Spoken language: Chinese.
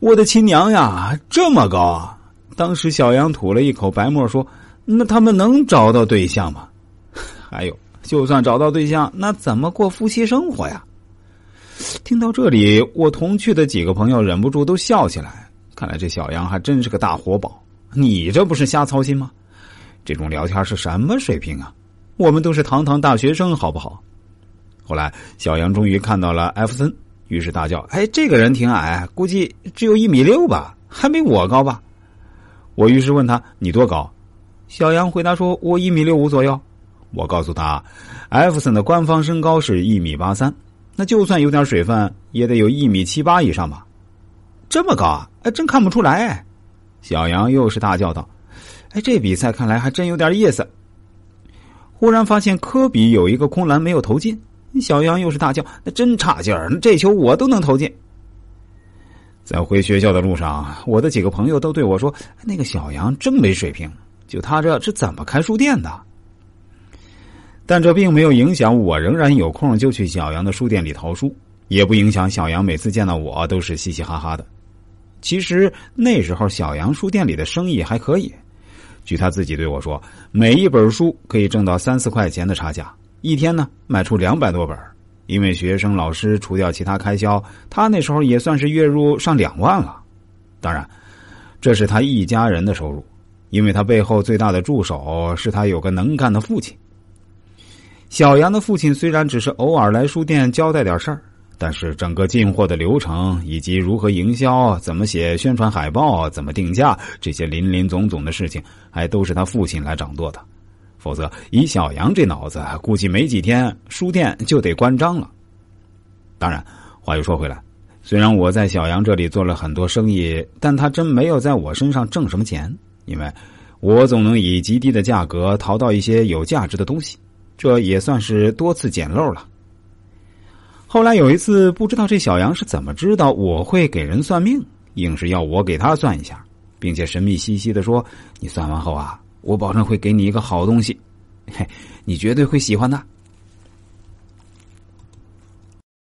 我的亲娘呀，这么高啊！当时小杨吐了一口白沫，说：“那他们能找到对象吗？还有，就算找到对象，那怎么过夫妻生活呀？”听到这里，我同去的几个朋友忍不住都笑起来。看来这小杨还真是个大活宝。你这不是瞎操心吗？这种聊天是什么水平啊？我们都是堂堂大学生，好不好？后来，小杨终于看到了艾弗森。于是大叫：“哎，这个人挺矮，估计只有一米六吧，还没我高吧？”我于是问他：“你多高？”小杨回答说：“我一米六五左右。”我告诉他：“艾弗森的官方身高是一米八三，那就算有点水分，也得有一米七八以上吧？这么高啊？哎，真看不出来。”小杨又是大叫道：“哎，这比赛看来还真有点意思。”忽然发现科比有一个空篮没有投进。小杨又是大叫：“那真差劲儿！这球我都能投进。”在回学校的路上，我的几个朋友都对我说：“那个小杨真没水平，就他这是怎么开书店的？”但这并没有影响我，仍然有空就去小杨的书店里淘书，也不影响小杨每次见到我都是嘻嘻哈哈的。其实那时候小杨书店里的生意还可以，据他自己对我说，每一本书可以挣到三四块钱的差价。一天呢，卖出两百多本因为学生、老师除掉其他开销，他那时候也算是月入上两万了。当然，这是他一家人的收入，因为他背后最大的助手是他有个能干的父亲。小杨的父亲虽然只是偶尔来书店交代点事儿，但是整个进货的流程以及如何营销、怎么写宣传海报、怎么定价这些林林总总的事情，还都是他父亲来掌舵的。否则，以小杨这脑子，估计没几天书店就得关张了。当然，话又说回来，虽然我在小杨这里做了很多生意，但他真没有在我身上挣什么钱，因为我总能以极低的价格淘到一些有价值的东西，这也算是多次捡漏了。后来有一次，不知道这小杨是怎么知道我会给人算命，硬是要我给他算一下，并且神秘兮兮的说：“你算完后啊。”我保证会给你一个好东西，嘿，你绝对会喜欢的。